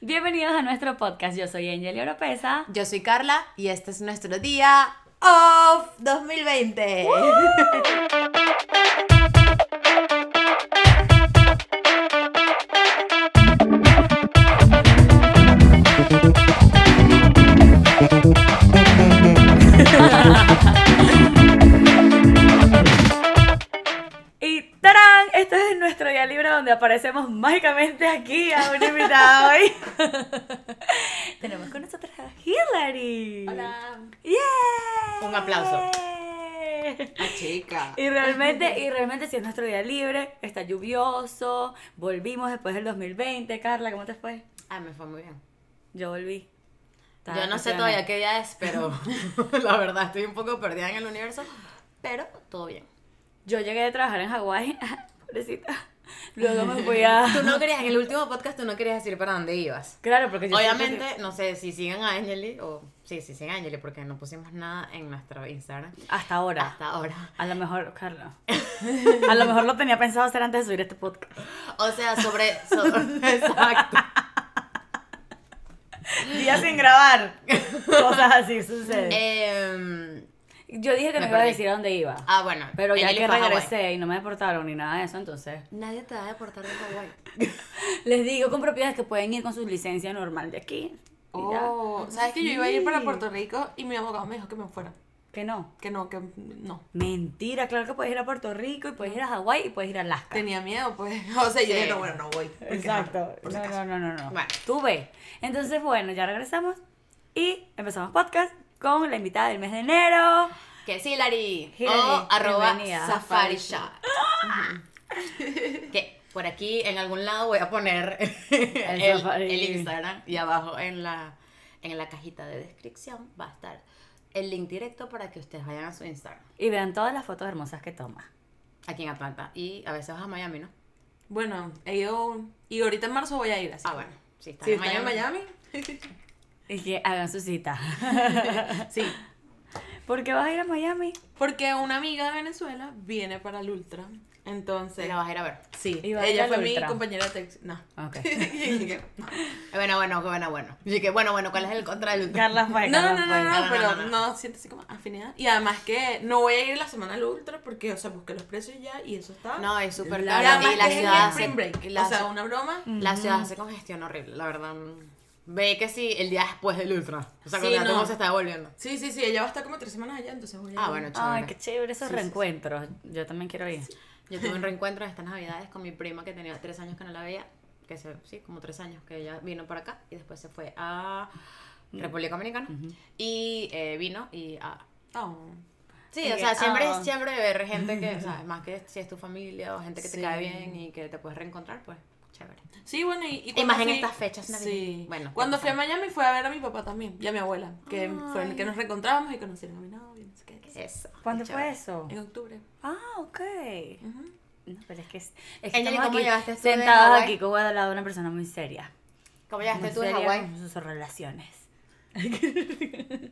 Bienvenidos a nuestro podcast. Yo soy Angel Oropesa. Yo soy Carla y este es nuestro día off 2020. donde aparecemos mágicamente aquí a un invitado hoy. Tenemos con nosotros a Hillary. Hola. ¡Yeah! Un aplauso. Ah, chica. Y realmente, y realmente si es nuestro día libre, está lluvioso, volvimos después del 2020. Carla, ¿cómo te fue? Ah, me fue muy bien. Yo volví. Estaba Yo no sé todavía qué día es, pero la verdad estoy un poco perdida en el universo, pero todo bien. Yo llegué de trabajar en Hawái, pobrecita. Luego me fui a... Tú no querías, en el último podcast tú no querías decir para dónde ibas. Claro, porque yo Obviamente, no sé si siguen a Angeli o sí, sí siguen a Angeli porque no pusimos nada en nuestro Instagram Hasta ahora. hasta ahora. A lo mejor, Carla. A lo mejor lo tenía pensado hacer antes de subir este podcast. O sea, sobre, sobre- exacto. Días sin grabar. Cosas así suceden. Em, Yo dije que me no iba a decir a dónde iba. ah, bueno. Pero ya que regresé y no me deportaron ni nada de eso, entonces Nadie te va a deportar de Hawái. les digo con propiedades que pueden ir con su licencia normal de aquí. Oh, ¿sabes que yo iba a ir para Sí. Puerto Rico y mi abogado me dijo que me fuera? Que no. Que no, que no. Mentira, claro que puedes ir a Puerto Rico y puedes ir a Hawái y puedes ir a Alaska. Tenía miedo, pues. O sea, yo Sí. dije, no, bueno, no voy. Exacto. no, no, no, no, no. Bueno. Tú ve. Entonces, bueno, ya regresamos y empezamos podcast con la invitada del mes de enero. Que es Hilary. Hilary, o arroba. Safari Shot. que por aquí en algún lado voy a poner el, Instagram y abajo en la, en la cajita de descripción va a estar el link directo para que ustedes vayan a su Instagram. Y vean todas las fotos hermosas que toma. Aquí en Atlanta. Y a veces vas a Miami, ¿no? Bueno, he ido. Y ahorita en marzo voy a ir así. Ah, bueno. Sí, está Si en en Miami. Y que hagan su cita. sí. ¿Por qué vas a ir a Miami? Porque una amiga de Venezuela viene para el Ultra. Entonces. La vas a ir a ver. Sí. Ella fue mi Ultra. compañera de texto. No. Ok. Y dije, no. Bueno, bueno, bueno, bueno. Y que bueno, bueno, ¿cuál es el contra del Carla fue. No, no, Carla no, fue. no, No, no, no, pero no, no, no. siente así como afinidad. Y además que no voy a ir la semana al ultra porque, o sea, busqué los precios ya y eso está. No, es súper La- y caro. además Y la que es el ciudad hace- o sea, una broma. La ciudad hace congestión horrible, la verdad. Ve que sí, el día después del ultra. O sea, Sí, cuando no. se está devolviendo. Sí, sí, sí, ella va a estar como tres semanas allá, entonces voy a Ah, bueno, chévere. Ay, qué chévere esos Sí, sí, sí. reencuentros. Yo también quiero ir. Yo tuve un reencuentro en estas navidades con mi prima que tenía tres años que no la veía. Que se, sí, como tres años que ella vino para acá y después se fue a República Dominicana. Y eh, vino y a... Oh. Sí, Y o sea, que- siempre ah. es chévere ver gente que, ¿sabes? Más que si es tu familia o gente que te cae bien y que te puedes reencontrar, pues chévere. Sí, bueno, y, y Y más en fui- estas fechas. Sí. Bueno, cuando ¿qué fui a? Miami fue a ver a mi papá también y a mi abuela, que fue el que nos reencontramos y conocieron a mi novio, no sé qué. Eso. ¿Cuándo qué fue chévere. eso? En octubre. Ah, ok. Ujú. No, pero es que, es es que ¿cómo aquí tú Hawái? aquí como al lado de una persona muy seria. ¿Cómo llegaste Muy tú de Hawái? con sus relaciones.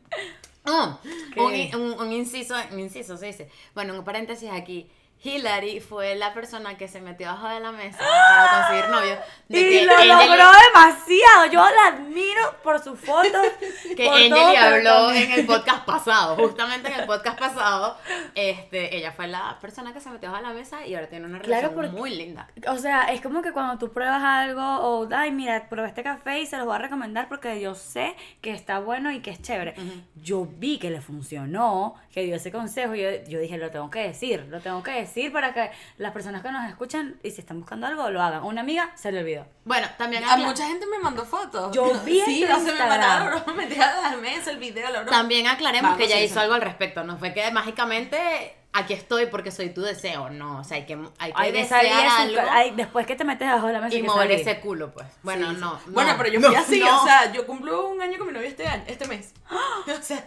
Oh, ¿Qué? un, in- un, un inciso, un inciso se dice. Bueno, un paréntesis aquí. Hillary fue la persona que se metió abajo de la mesa para conseguir novio. De y que lo logró demasiado. Yo la admiro por sus fotos. que Angeli habló en el podcast pasado. Justamente en el podcast pasado, este, ella fue la persona que se metió abajo de la mesa y ahora tiene una Claro, relación porque- muy linda. O sea, es como que cuando tú pruebas algo o, ay, mira, probé este café y se los voy a recomendar porque yo sé que está bueno y que es chévere. Yo vi que le funcionó, que dio ese consejo y yo, yo dije, lo tengo que decir, lo tengo que decir para que las personas que nos escuchan y si están buscando algo, lo hagan. Una amiga se le olvidó. Bueno, también A mucha gente me mandó fotos. Yo vi Sí, no se me mandaron la broma, metida a la mesa, el video, la broma. También aclaremos Vamos, que ella sí, hizo sí. algo al respecto. No fue que mágicamente aquí estoy porque soy tu deseo. No, o sea, hay que, hay que Hay desear algo su- hay- después que te metes debajo de la mesa y mover salir. ese culo, pues. Bueno, Sí, sí. no, Bueno, no, pero yo no, fui así, no. o sea, yo cumplo un año con mi novio este año, este mes. O sea,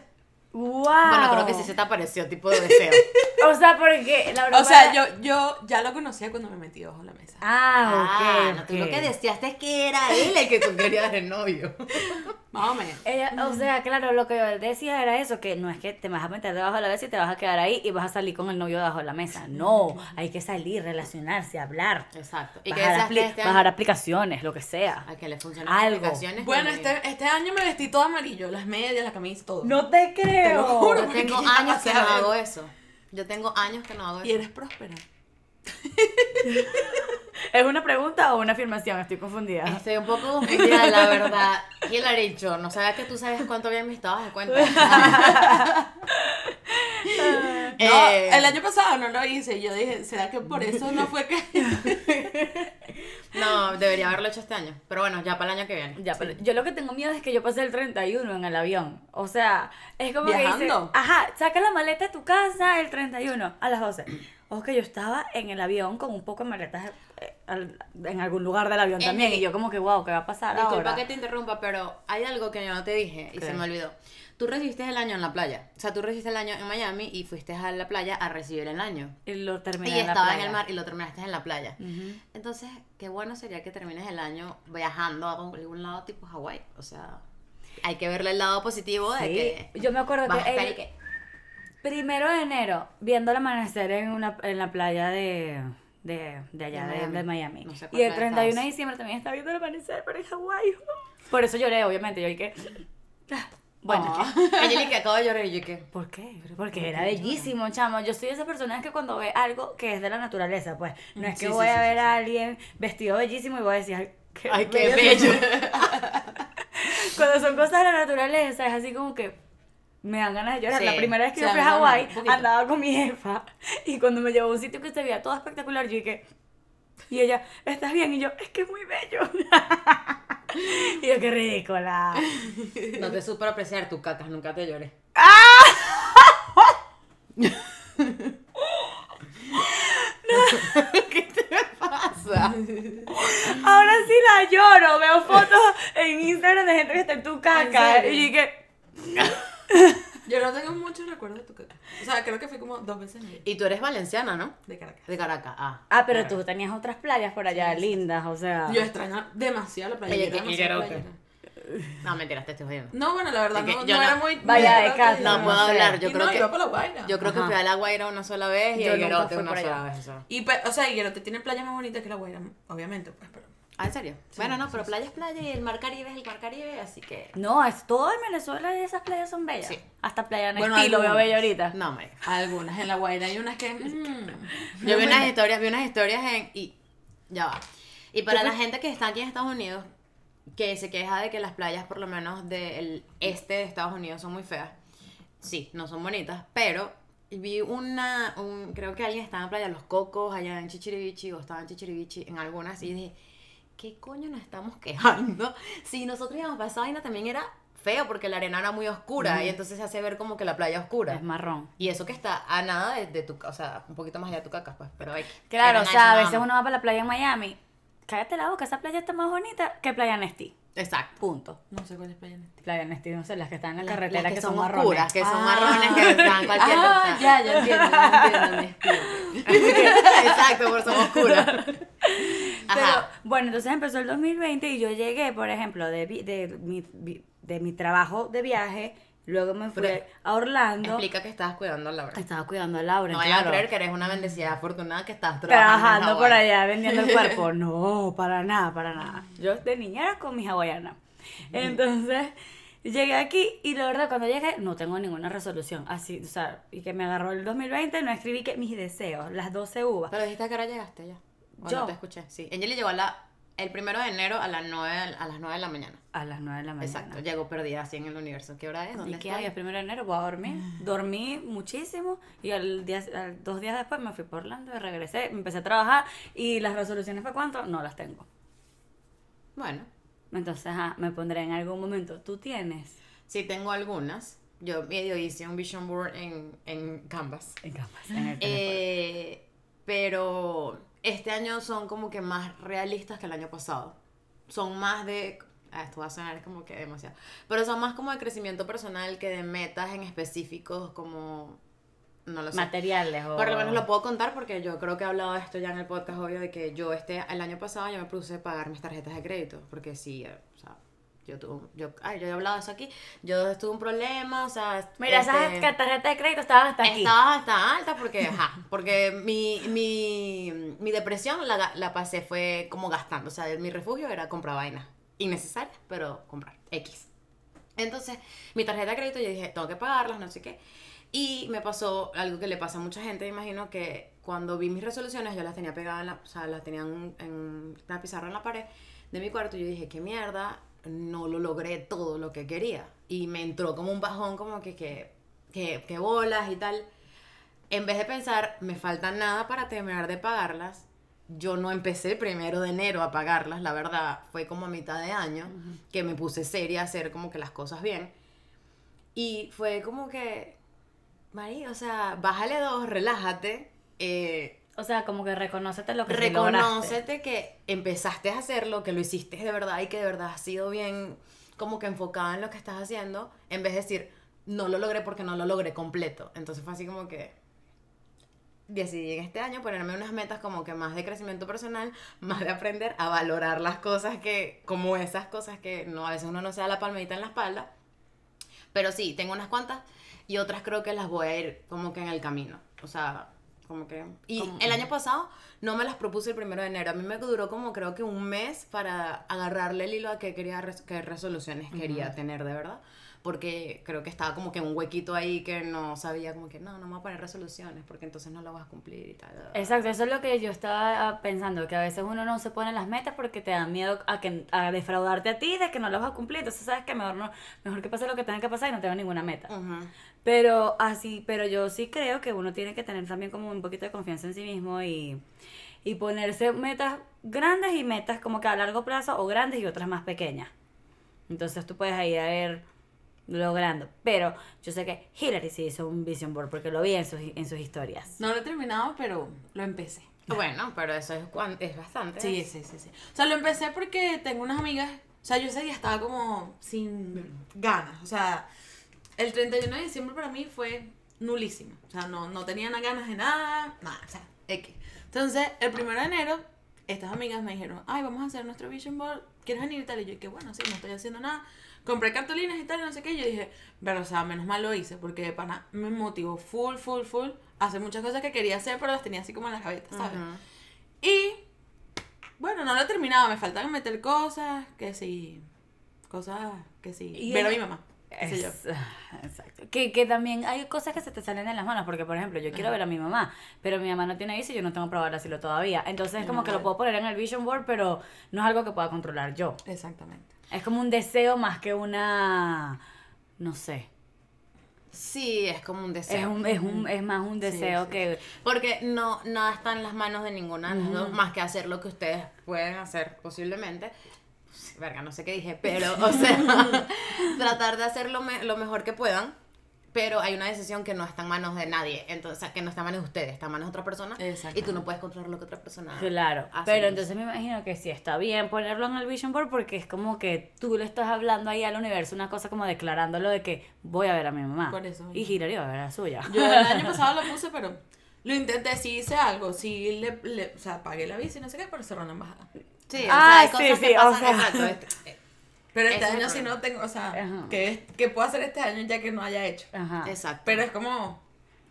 ¡Wow! Bueno, creo que sí se te apareció tipo de deseo. O sea, porque la broma o sea, era- yo, yo ya lo conocía cuando me metí bajo la mesa. Ah, ok. Ah, no, tú lo que deseaste es que era él el que tú querías de novio. Más o menos. Ella, o sea, claro, lo que yo decía era eso, que no es que te vas a meter debajo de la mesa y te vas a quedar ahí y vas a salir con el novio debajo de la mesa. No, hay que salir, relacionarse, hablar. Exacto. Y que bajar, decías apli- que este año, bajar aplicaciones, lo que sea. a que le funcionan Algo. aplicaciones. Bueno, este, este año me vestí todo amarillo, las medias, la camisa, todo. No te creo. Te lo juro. Yo tengo años que no hago eso. Yo tengo años que no hago Y eso. eres próspera. ¿Es una pregunta o una afirmación? Estoy confundida. Estoy un poco confundida, la verdad. Hillary, yo no sabía que tú sabes cuánto bien me estabas de cuenta. No, Eh, el año pasado no lo hice. Yo dije, ¿será que por eso no fue que.? No, debería haberlo hecho este año. Pero bueno, ya para el año que viene. Ya, pero yo lo que tengo miedo es que yo pasé el 31 en el avión. O sea, es como que dice, ¿Viajando? ajá, saca la maleta de tu casa el 31 a las 12. O que yo estaba en el avión con un poco de maletas eh, en algún lugar del avión también. Y yo como que, wow, ¿qué va a pasar Disculpa ahora? que te interrumpa, pero hay algo que yo no te dije y ¿Qué? se me olvidó. Tú recibiste el año en la playa. O sea, tú recibiste el año en Miami y fuiste a la playa a recibir el año. Y lo terminé Y en la estaba en playa. el mar y lo terminaste en la playa. Entonces, qué bueno sería que termines el año viajando a algún lado tipo Hawái. O sea, hay que verle el lado positivo de Sí, que yo me acuerdo que estar el y que- primero de enero, viendo el amanecer en, una, en la playa de, de, de allá, De de, Miami. de Miami. No sé cuál y el playa 31 de estabas. diciembre también estaba viendo el amanecer, pero en Hawái. Por eso lloré, obviamente. Yo dije, bueno, Ah. Angelique acabo de llorar y yo que... ¿Por qué? Porque era bellísimo, chamo. Yo soy esa persona que cuando ve algo que es de la naturaleza, pues no es que Sí, voy sí, a sí, ver a alguien vestido bellísimo y voy a decir, ay, qué, Ay, qué bello". bello. Cuando son cosas de la naturaleza, es así como que me dan ganas de llorar. Sí, La primera vez que yo fui a Hawái, andaba con mi jefa y cuando me llevó a un sitio que se veía todo espectacular, yo dije, y ella, ¿estás bien? Y yo, es que es muy bello. y yo, qué ridícula. No te supo apreciar tu cacas, nunca te lloré. ¿Qué te pasa? Ahora sí la lloro. Veo fotos en Instagram de gente que está en tu caca. Y yo dije, Yo no tengo muchos recuerdos de tu caca. O sea, creo que fui como dos veces en Y tú eres valenciana, ¿no? de Caracas. De Caracas, ah. ah, pero tú tenías otras playas por allá lindas, o sea. Yo extraño demasiado la playa. Oye, yo era que. No, mentiras, te estoy jodiendo. No, bueno, la verdad, Es que no, yo no no- era muy. Vaya de casa, No yo puedo sé. hablar, yo y creo no, que... iba para la Guaira. Yo creo que fui a La Guaira una sola vez y Yo a Higuerote una sola vez. eso. Y pues, o sea, Higuerote tiene playas más bonitas que la Guaira, obviamente, pues, pero. Ah, ¿en serio? bueno, no, pero playa es playa y el mar Caribe es el mar Caribe, así que... No, es todo en Venezuela y esas playas son bellas. Sí. Hasta Playa Bueno, Nestí lo veo bello ahorita. No, marica. Algunas en la Guaira hay unas que. mm, Yo vi unas historias, vi unas historias en... Y ya va. Y para ¿Qué la gente que está aquí en Estados Unidos, que se queja de que las playas, por lo menos del este de Estados Unidos, son muy feas. Sí, no son bonitas, pero vi una... Un, creo que alguien estaba en Playa Los Cocos, allá en Chichirivichi, o estaba en Chichirivichi, en algunas, y dije, ¿qué coño nos estamos quejando? Si nosotros íbamos para esa vaina también era feo, porque la arena era muy oscura, y entonces se hace ver como que la playa oscura. Es marrón. Y eso que está a nada de, de tu, o sea, un poquito más allá de tu caca, pues, pero hay Claro, o sea, a veces uno va para la playa en Miami. Cállate la boca, esa playa está más bonita que Playa Nestí. más. Exacto. Punto. No sé cuál es playa Nesti. Playa Nestí, no sé, las que están en la carretera las que, que son, son marrones. oscuras, que son Ah. marrones, que están cualquier Ah, cosa. ya, ya entiendo, ya entiendo, Nesti. Exacto, por son oscuras. Pero, bueno, entonces empezó el 2020 y yo llegué, por ejemplo, de, vi- de, mi, vi- de mi trabajo de viaje, luego me fui Pero- a Orlando. Explica que estabas cuidando a Laura. Estaba cuidando a Laura, No claro. a creer que eres una bendecida afortunada que estás trabajando, en Trabajando por allá, vendiendo el cuerpo. No, para nada, para nada. Yo de niña era con mi hawaiana. Entonces, llegué aquí y la verdad, cuando llegué, no tengo ninguna resolución. Así, o sea, y que me agarró el 2020, no escribí que mis deseos, las 12 uvas. Pero dijiste que ahora llegaste ya. ¿O Yo. no te escuché. Sí. Angeli llegó a la, el primero de enero a las 9, a las 9 de la mañana. A las 9 de la mañana. Exacto. Llegó perdida así en el universo. ¿Qué hora es? ¿Y ¿Dónde qué estoy? hay? El primero de enero voy a dormir. Dormí muchísimo y al día, al- dos días después me fui por Orlando y regresé, empecé a trabajar y las resoluciones fue cuánto? No las tengo. Bueno, Entonces, ajá, me pondré en algún momento. ¿Tú tienes? sí tengo algunas. Yo medio hice un vision board en, en Canvas. En Canvas, en el teléfono. Eh, pero este año son como que más realistas que el año pasado. Son más de... ah, esto va a sonar como que demasiado. Pero son más como de crecimiento personal que de metas en específicos como... No lo sé. Materiales o... Por lo menos lo puedo contar porque yo creo que he hablado de esto ya en el podcast, obvio, de que yo este, el año pasado yo me puse a pagar mis tarjetas de crédito, porque sí, eh, o sea, Yo tuve, yo, ay, yo he hablado de eso aquí. Yo tuve un problema, o sea. Mira, esas este, tarjetas de crédito estaban hasta aquí. Estaba hasta alta porque, ajá, porque mi, mi, mi depresión la, la pasé fue como gastando. O sea, mi refugio era comprar vainas innecesarias, pero comprar X. Entonces, mi tarjeta de crédito yo dije, tengo que pagarlas, no sé qué. Y me pasó algo que le pasa a mucha gente, me imagino que cuando vi mis resoluciones yo las tenía pegadas, en la, o sea, las tenía en, en una pizarra en la pared de mi cuarto y yo dije, qué mierda, no lo logré todo lo que quería. Y me entró como un bajón, como que, que, que, que bolas y tal. En vez de pensar, me falta nada para terminar de pagarlas, yo no empecé el primero de enero a pagarlas, la verdad, fue como a mitad de año que me puse seria a hacer como que las cosas bien. Y fue como que, Mari, o sea, bájale dos, relájate, eh, O sea, como que reconócete lo que reconócete que empezaste a hacerlo, que lo hiciste de verdad y que de verdad has sido bien como que enfocada en lo que estás haciendo, en vez de decir, no lo logré porque no lo logré completo. Entonces fue así como que decidí en este año ponerme unas metas como que más de crecimiento personal, más de aprender a valorar las cosas que, como esas cosas que no, a veces uno no se da la palmadita en la espalda. Pero sí, tengo unas cuantas y otras creo que las voy a ir como que en el camino. O sea, como que... Y el año pasado no me las propuse el primero de enero. A mí me duró como creo que un mes para agarrarle el hilo a qué, quería, res- qué resoluciones quería tener de verdad. Porque creo que estaba como que un huequito ahí que no sabía como que no, no me voy a poner resoluciones porque entonces no lo vas a cumplir y tal. Exacto, eso es lo que yo estaba ah, pensando, que a veces uno no se pone las metas porque te da miedo a, que, a defraudarte a ti de que no las vas a cumplir. Entonces sabes que mejor, no, mejor que pase lo que tenga que pasar y no tengo ninguna meta. Ujú. Pero así, pero yo sí creo que uno tiene que tener también como un poquito de confianza en sí mismo y, y ponerse metas grandes y metas como que a largo plazo o grandes y otras más pequeñas. Entonces tú puedes ahí a ir logrando. Pero yo sé que Hillary sí hizo un vision board porque lo vi en sus, en sus historias. No lo he terminado, pero lo empecé. Bueno, pero eso es, es bastante. Sí, sí, sí, sí. O sea, lo empecé porque tengo unas amigas. O sea, yo ese día estaba como sin ganas. O sea, el 31 de diciembre para mí fue nulísimo. O sea, no, no tenía na- ganas de nada, nada. O sea, X. Entonces, el 1 de enero, estas amigas me dijeron, ay, vamos a hacer nuestro vision board. ¿Quieres venir y tal? Y yo, que bueno, sí, no estoy haciendo nada. Compré cartulinas y tal, y no sé qué. Y yo dije, pero, o sea, menos mal lo hice, porque de pana me motivó full, full, full hacer muchas cosas que quería hacer, pero las tenía así como en las gavetas, ¿sabes? Ujú. Y bueno, no lo he terminado, me faltan meter cosas, que sí, cosas que sí, Y ver a mi mamá. Es- Exacto. Que, que también hay cosas que se te salen de las manos, porque por ejemplo, yo quiero ver a mi mamá, pero mi mamá no tiene visa y yo no tengo el asilo todavía. Entonces es como que lo puedo poner en el vision board, pero no es algo que pueda controlar yo. Exactamente. Es como un deseo más que una, no sé, Sí, es como un deseo. es, un, es, un, es más un deseo sí. que... Porque no, nada está en las manos de ninguna de las dos, más que hacer lo que ustedes pueden hacer posiblemente. Verga, no sé qué dije, pero, o sea, tratar de hacer lo, me- lo mejor que puedan, pero hay una decisión que no está en manos de nadie, entonces, o sea, que no está en manos de ustedes, está en manos de otra persona, y tú no puedes controlar lo que otra persona Claro, hace. pero entonces me imagino que sí está bien ponerlo en el vision board porque es como que tú le estás hablando ahí al universo una cosa como declarándolo de que voy a ver a mi mamá. Por eso Y mismo. Hillary va a ver a la suya. Yo el año pasado lo puse, pero lo intenté, sí hice algo, sí le, le- o sea, pagué la bici, no sé qué, pero cerró la embajada. Sí, o Ah, sea, hay sí, que sí, o pasan, sea. exacto, este, eh, Pero este es año sí no tengo, o sea, Ajá. ¿qué, ¿qué puedo hacer este año ya que no haya hecho? Ajá. exacto. Pero es como,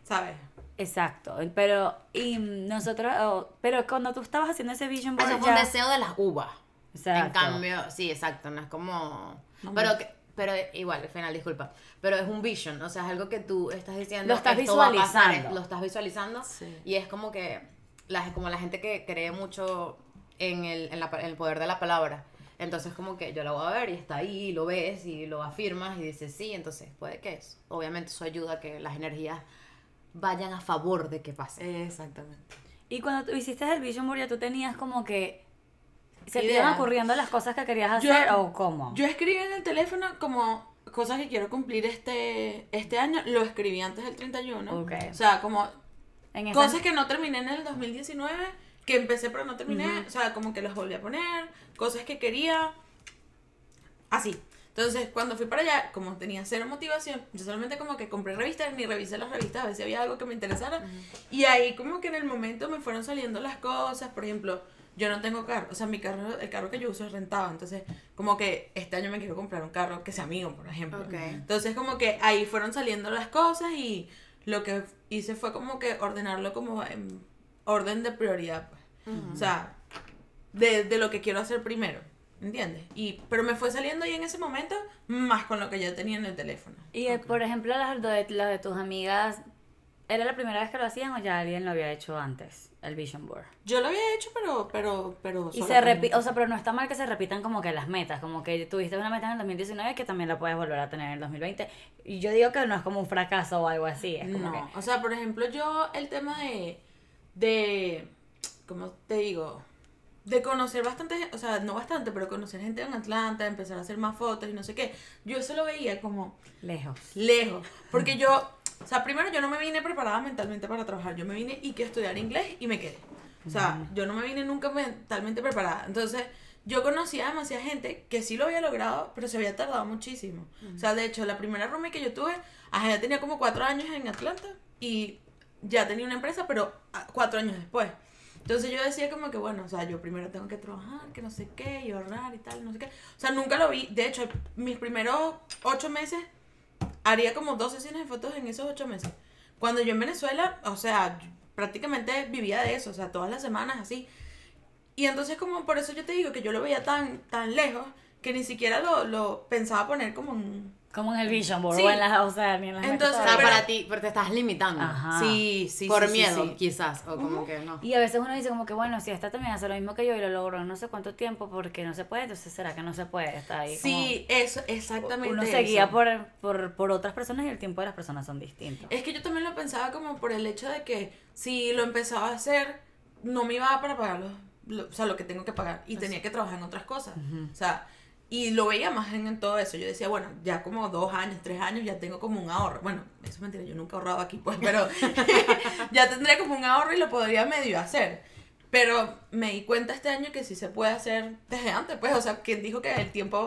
¿sabes? Exacto, pero y nosotros, oh, pero cuando tú estabas haciendo ese vision board Eso fue un deseo de las uvas. Exacto. En cambio, sí, exacto, no es como... No, pero, que, pero igual, al final, disculpa, pero es un vision, o sea, es algo que tú estás diciendo, Lo estás esto va a pasar, visualizando. es- lo estás visualizando, Sí. y es como que, la, como la gente que cree mucho en el, en, la, en el poder de la palabra, entonces como que yo la voy a ver y está ahí, y lo ves y lo afirmas y dices sí, entonces puede que es. Obviamente eso ayuda a que las energías vayan a favor de que pase. Exactamente. Y cuando tú hiciste el vision board ya tú tenías como que se te iban ocurriendo las cosas que querías Yo- hacer o cómo. Yo escribí en el teléfono como cosas que quiero cumplir este, este año, lo escribí antes del 31. Ok. O sea, como en cosas que no terminé en el 2019, que empecé pero no terminé, o sea, como que las volví a poner, cosas que quería, así. Entonces, cuando fui para allá, como tenía cero motivación, yo solamente como que compré revistas, ni revisé las revistas a ver si había algo que me interesara. Y ahí como que en el momento me fueron saliendo las cosas, por ejemplo, yo no tengo carro. O sea, mi carro, el carro que yo uso es rentado. Entonces, como que este año me quiero comprar un carro que sea mío, por ejemplo. Entonces, como que ahí fueron saliendo las cosas y lo que hice fue como que ordenarlo como en orden de prioridad. Pues. O sea, de, de lo que quiero hacer primero. ¿Entiendes? Y, pero me fue saliendo ahí en ese momento más con lo que yo tenía en el teléfono. Y eh, por ejemplo, las de, las de tus amigas, ¿era la primera vez que lo hacían o ya alguien lo había hecho antes? El Vision Board. Yo lo había hecho, pero, pero, pero. Y se repite, o sea, pero no está mal que se repitan como que las metas, como que tuviste una meta en el 2019 que también la puedes volver a tener en el 2020. Y yo digo que no es como un fracaso o algo así, es como No, que... o sea, por ejemplo, yo el tema de, de, ¿cómo te digo? De conocer bastante, o sea, no bastante, pero conocer gente en Atlanta, empezar a hacer más fotos y no sé qué. Yo eso lo veía como Lejos. lejos, porque yo, o sea, primero yo no me vine preparada mentalmente para trabajar, yo me vine y que estudiar inglés y me quedé. O sea, yo no me vine nunca mentalmente preparada. Entonces, yo conocía a demasiada gente que sí lo había logrado, pero se había tardado muchísimo. O sea, de hecho, la primera roomie que yo tuve, ajá, ya tenía como cuatro años en Atlanta y ya tenía una empresa, pero ah, cuatro años después. Entonces yo decía como que, bueno, o sea, yo primero tengo que trabajar, que no sé qué, y ahorrar y tal, no sé qué. O sea, nunca lo vi. De hecho, mis primeros ocho meses haría como dos sesiones de fotos en esos ocho meses. Cuando yo en Venezuela, o sea, prácticamente vivía de eso, o sea, todas las semanas así. Y entonces como por eso yo te digo que yo lo veía tan, tan lejos que ni siquiera lo, lo pensaba poner como en... Como en el Vision Board Sí. o en las, o sea, ni en las metas Entonces, para ti, pero te estás limitando. Ajá. Sí, sí, Por sí, miedo, sí. quizás. O como que no. Y a veces uno dice como que, bueno, si esta también hace lo mismo que yo y lo logró en no sé cuánto tiempo, porque no se puede, entonces será que no se puede, está ahí. Sí, eso, exactamente. Uno se guía por, por, por otras personas y el tiempo de las personas son distintos. Es que yo también lo pensaba como por el hecho de que si lo empezaba a hacer, no me iba a para pagar lo, lo- o sea, lo que tengo que pagar. Y tenía que trabajar en otras cosas. O sea, y lo veía más en, en todo eso. Yo decía, bueno, ya como dos años, tres años, ya tengo como un ahorro. Bueno, eso es mentira, yo nunca he ahorrado aquí, pues, pero ya tendría como un ahorro y lo podría medio hacer. Pero me di cuenta este año que sí se puede hacer desde antes, pues, o sea, ¿quién dijo que el tiempo,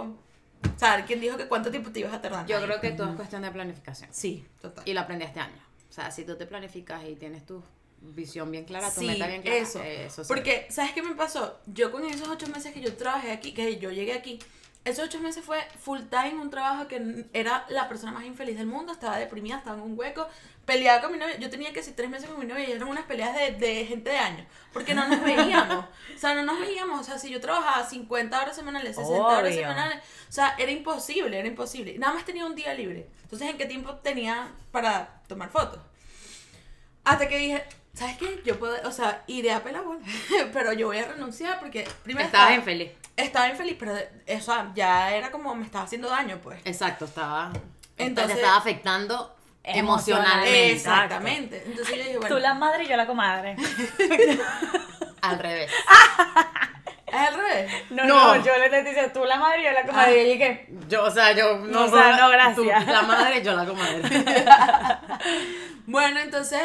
o sea, quién dijo que cuánto tiempo te ibas a tardar? Yo creo que todo es cuestión de planificación. Sí, total. Y lo aprendí este año. O sea, si tú te planificas y tienes tu visión bien clara, tu Sí, meta bien clara, eso. eso sí. Porque, ¿sabes qué me pasó? Yo con esos ocho meses que yo trabajé aquí, que yo llegué aquí, esos ocho meses fue full time, un trabajo que era la persona más infeliz del mundo, estaba deprimida, estaba en un hueco, peleaba con mi novia. Yo tenía que si tres meses con mi novia y eran unas peleas de, de gente de años, porque no nos veíamos. o sea, no nos veíamos. O sea, si yo trabajaba 50 horas semanales, 60 horas semanales, o sea, era imposible, era imposible. Nada más tenía un día libre. Entonces, ¿en qué tiempo tenía para tomar fotos? Hasta que dije, ¿sabes qué? Yo puedo, o sea, iré a Pelagua, pero yo voy a renunciar porque primero Estabas estaba, infeliz. estaba infeliz, pero eso ya era como me estaba haciendo daño, pues. Exacto, estaba. Entonces- te estaba afectando Emocionalmente. Exactamente. Entonces yo dije, bueno, Tú la madre y yo la comadre. Al revés. es al revés. No, No. no, yo le dije tú la madre y yo la comadre. Y yo dije, Yo, o sea, yo no. O sea, no, gracias. tú la madre, yo la comadre. Bueno, entonces,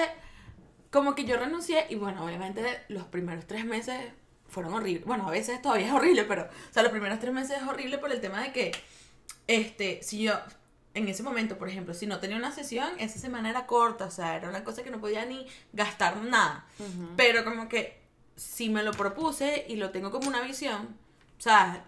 como que yo renuncié y bueno, obviamente los primeros tres meses fueron horribles. Bueno, a veces todavía es horrible, pero, o sea, los primeros tres meses es horrible por el tema de que, este, si yo, en ese momento, por ejemplo, si no tenía una sesión, esa semana era corta, o sea, era una cosa que no podía ni gastar nada. Pero como que si me lo propuse y lo tengo como una visión, o sea,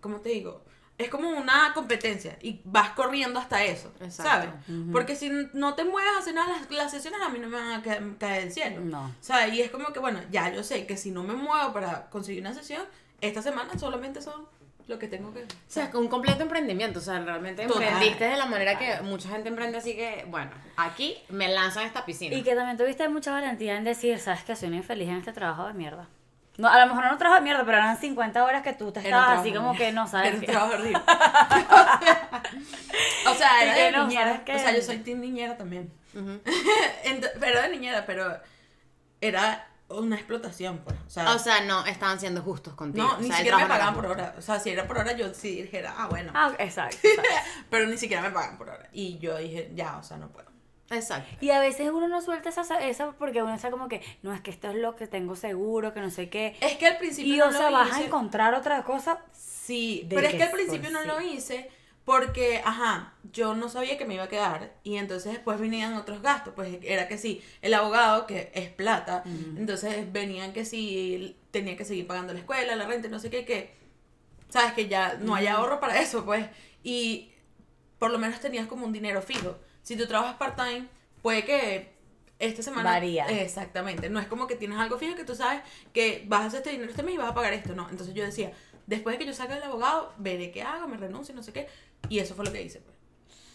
¿cómo te digo? Es como una competencia y vas corriendo hasta eso, Exacto. ¿sabes? Porque si no te mueves a hacer nada, las, las sesiones a mí no me van a ca- caer del cielo. No. ¿Sabes? Y es como que, bueno, ya yo sé que si no me muevo para conseguir una sesión, esta semana solamente son lo que tengo que... O sea, un completo emprendimiento. O sea, realmente Total. emprendiste de la manera que mucha gente emprende. Así que, bueno, aquí me lanzo en esta piscina. Y que también tuviste mucha valentía en decir, sabes que soy una infeliz en este trabajo de mierda. No, a lo mejor no de mierda, pero eran 50 horas que tú te estabas así como que no sabes. Era un trabajo horrible. o sea. O sea, yo soy team niñera también. Pero de niñera, pero era una explotación, pues. O sea, O sea, no estaban siendo justos contigo. no, O ni sea, siquiera me pagaban por hora. O sea, si era por hora, yo sí dijera, ah, bueno. Ah, exacto. exacto. Pero ni siquiera me pagan por hora. Y yo dije, ya, o sea, no puedo. Exacto. Y a veces uno no suelta esa, esa porque uno está como que, no, es que esto es lo que tengo seguro, que no sé qué. Es que al principio Y no o sea, lo vas a hice. encontrar otra cosa. Sí, de pero es que al principio no sí. lo hice Porque, ajá, yo no sabía que me iba a quedar y entonces después venían otros gastos, pues era que sí, el abogado, que es plata, entonces venían que sí, tenía que seguir pagando la escuela, la renta, no sé qué, que, sabes que ya no hay ahorro para eso, pues, y por lo menos tenías como un dinero fijo. Si tú trabajas part-time, puede que esta semana... Varía. Exactamente, no es como que tienes algo fijo que tú sabes que vas a hacer este dinero este mes y vas a pagar esto, no. Entonces yo decía, después de que yo saque el abogado, veré qué hago, me renuncio, no sé qué. Y eso fue lo que hice, pues.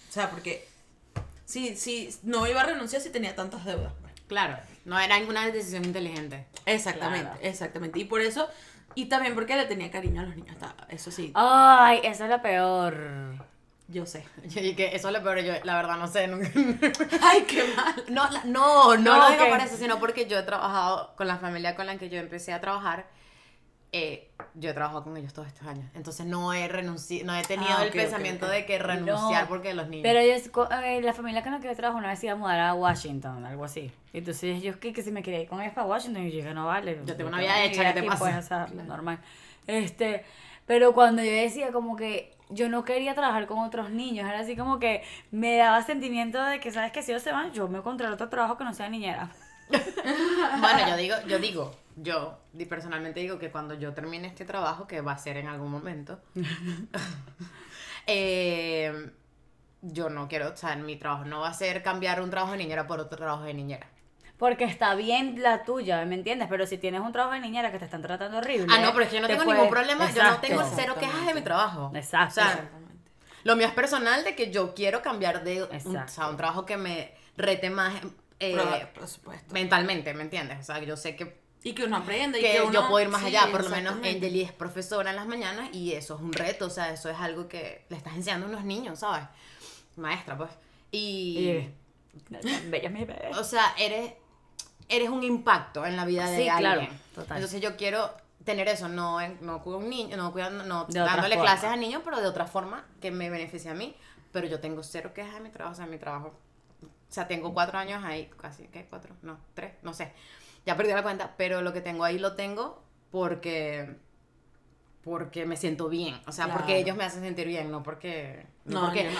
O sea, porque si, si no iba a renunciar si tenía tantas deudas, pues. Claro, no era ninguna decisión inteligente. Exactamente, Claro. exactamente. Y por eso, y también porque le tenía cariño a los niños, eso sí, Ay, eso es lo peor. Yo sé. Yo dije, eso es lo peor, yo la verdad no sé. nunca- Ay, qué mal. No, la- no, no, No, lo digo ok. por eso, sino porque yo he trabajado con la familia con la que yo empecé a trabajar. eh, yo he trabajado con ellos todos estos años. Entonces no he renunciado, no he tenido Ah, el ok, ok, pensamiento de que renunciar No, porque los niños. Pero yo, co- eh, la familia con la que yo trabajo una vez iba a mudar a Washington, algo así. Entonces yo que, que si me quería ir con ellos para Washington, y yo dije, no vale. Yo tengo una vida hecha, ¿qué te pasa? pues, o sea, normal. Este, pero cuando yo decía como que yo no quería trabajar con otros niños, era así como que me daba sentimiento de que, ¿sabes que Si ellos se van, yo me encontraré otro trabajo que no sea niñera. Bueno, yo digo, yo digo, yo personalmente digo que cuando yo termine este trabajo, que va a ser en algún momento, eh, yo no quiero, o sea, mi trabajo no va a ser cambiar un trabajo de niñera por otro trabajo de niñera. Porque está bien la tuya, ¿me entiendes? Pero si tienes un trabajo de niñera que te están tratando horrible. Ah, no, pero es que yo no te tengo ningún problema, yo no tengo cero quejas de mi trabajo. Exacto. O sea. Lo mío es personal de que yo quiero cambiar de un, o sea, un trabajo que me rete más eh, Probar, por supuesto. mentalmente, ¿me entiendes? O sea, yo sé que, Y que uno aprenda y que que, uno, yo puedo ir más sí, allá. Por lo menos. Angeli es profesora en las mañanas y eso es un reto, o sea, eso es algo que le estás enseñando a unos niños, ¿sabes? Maestra, pues. Y, Y- Bella mi bebé. o sea, eres, eres un impacto en la vida de Sí, alguien. claro, total. Entonces yo quiero tener eso, no, no cuido un niño, no, cuidando, no dándole forma. clases a niños, pero de otra forma que me beneficie a mí. Pero yo tengo cero quejas de mi trabajo, o sea, mi trabajo. O sea, tengo cuatro años ahí, casi, ¿qué? ¿Cuatro? No, tres, no sé. Ya perdí la cuenta, pero lo que tengo ahí lo tengo porque porque me siento bien, o sea, Claro. porque ellos me hacen sentir bien, no porque no, No, porque yo no.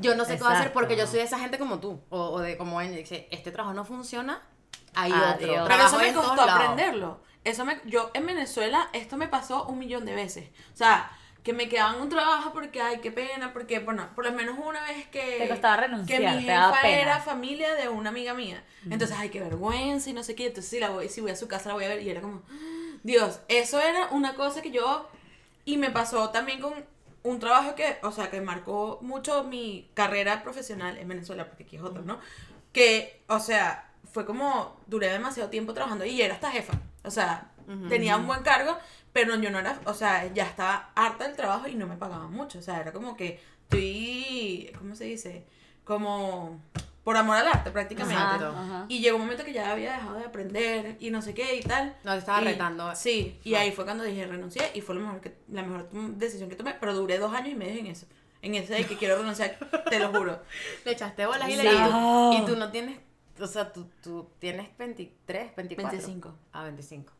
yo no sé qué voy a hacer porque yo soy de esa gente como tú o, o de como él dice, este trabajo no funciona, hay Adiós. otro. Pero eso me costó aprenderlo. Eso me, yo en Venezuela, esto me pasó un millón de veces. O sea, que me quedaban un trabajo porque, ay, qué pena, porque, bueno, por lo menos una vez que... Te costaba renunciar, Que mi jefa pena. era familia de una amiga mía. Entonces, ay, qué vergüenza y no sé qué. Entonces, si, la voy, si voy a su casa la voy a ver. Y era como, Dios, eso era una cosa que yo... Y me pasó también con un trabajo que, o sea, que marcó mucho mi carrera profesional en Venezuela, porque aquí es otro, ¿no? Que, o sea, fue como, duré demasiado tiempo trabajando y era hasta jefa. O sea, tenía un buen cargo, pero yo no era, o sea, ya estaba harta del trabajo y no me pagaban mucho. O sea, era como que estoy, ¿cómo se dice? Como por amor al arte prácticamente. Ajá. Y llegó un momento que ya había dejado de aprender y no sé qué y tal. No, te estaba Y- retando. Sí, y No. ahí fue cuando dije renuncié y fue lo mejor que, la mejor decisión que tomé, pero duré dos años y medio en eso. En ese de que quiero renunciar, te lo juro. Le echaste bolas y Sí. le y tú no tienes, o sea, tú, tú tienes 23, 24. 25. Ah, 25.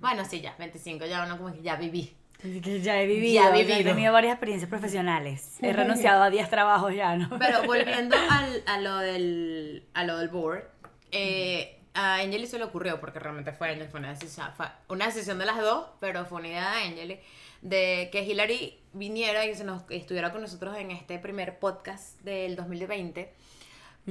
Bueno, sí, ya, 25, ya uno como que ya viví. Que ya he vivido, Ya he ya he vivido. tenido varias experiencias profesionales. He renunciado a 10 trabajos ya, ¿no? Pero volviendo al, a, lo del, a lo del board, eh, a Angeli se le ocurrió, porque realmente fue Angeli, fue una decisión, fue una decisión de las dos, pero fue una idea de Angeli, de que Hillary viniera y se nos, estuviera con nosotros en este primer podcast del 2020,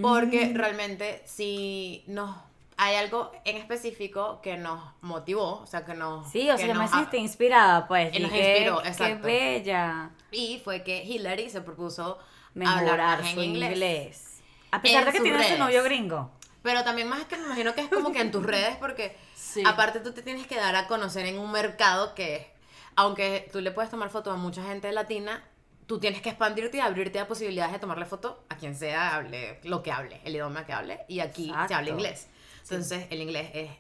porque realmente si nos... Hay algo en específico que nos motivó, o sea, que nos... Sí, o que sea, yo me nos- sentí inspirada, pues. Y nos inspiró, Qué exacto. bella. Y fue que Hillary se propuso Mejorar hablar más su en inglés. inglés. A pesar En de que tiene su redes. novio gringo. Pero también más que me imagino que es como que en tus redes, porque Sí. aparte tú te tienes que dar a conocer en un mercado que, aunque tú le puedes tomar fotos a mucha gente latina, tú tienes que expandirte y abrirte a posibilidades de tomarle foto a quien sea, hable lo que hable, el idioma que hable, y aquí se Exacto. habla inglés. Entonces el inglés es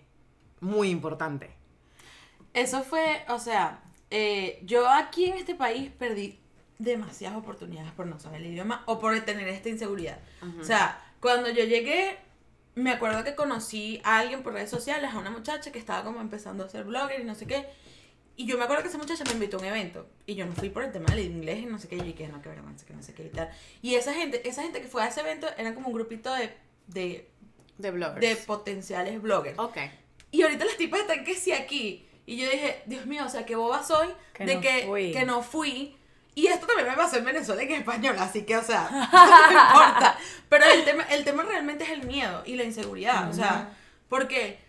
muy importante. Eso fue, o sea, eh, yo aquí en este país perdí demasiadas oportunidades por no saber el idioma o por tener esta inseguridad. O sea, cuando yo llegué, me acuerdo que conocí a alguien por redes sociales, a una muchacha que estaba como empezando a ser blogger y no sé qué. Y yo me acuerdo que esa muchacha me invitó a un evento. Y yo no fui por el tema del inglés y no sé qué. Y yo dije, no, qué vergüenza, que no sé qué y tal. Y esa gente, esa gente que fue a ese evento era como un grupito de, de, De bloggers. de potenciales bloggers. Ok. Y ahorita las tipas están que sí aquí. Y yo dije, Dios mío, o sea, qué boba soy Que de no que, fui. que no fui. Y esto también me pasó en Venezuela en español, así que, o sea, no me importa. Pero el tema, el tema realmente es el miedo y la inseguridad. O sea, porque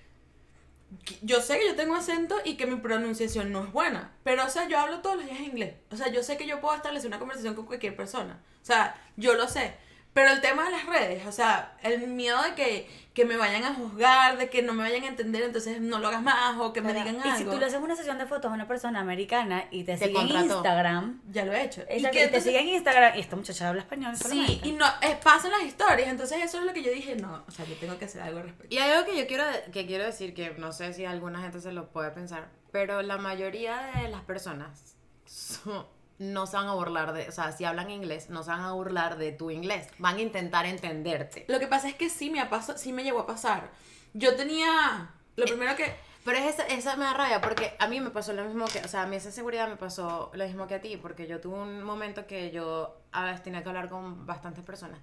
yo sé que yo tengo acento y que mi pronunciación no es buena. Pero, o sea, yo hablo todos los días inglés. O sea, yo sé que yo puedo establecer una conversación con cualquier persona. O sea, yo lo sé. Pero el tema de las redes, o sea, el miedo de que, que me vayan a juzgar, de que no me vayan a entender, entonces no lo hagas más o que me digan y algo. si tú le haces una sesión de fotos a una persona americana y te, Te sigue en. Instagram, Ya lo he hecho. y que que te sigue en Instagram y esta muchacha habla español Sí, solamente. y no, eh, pasan las historias, entonces eso es lo que yo dije, no, o sea, yo tengo que hacer algo al respecto. Y hay algo que yo quiero, que quiero decir, que no sé si alguna gente se lo puede pensar, pero la mayoría de las personas son- no se van a burlar de, o sea, si hablan inglés, no se van a burlar de tu inglés, van a intentar entenderte. Lo que pasa es que sí me, pasado, sí me llegó a pasar. Yo tenía, lo primero que... Pero es esa, esa me da rabia porque a mí me pasó lo mismo que, o sea, a mí esa seguridad me pasó lo mismo que a ti, porque yo tuve un momento que yo a veces tenía que hablar con bastantes personas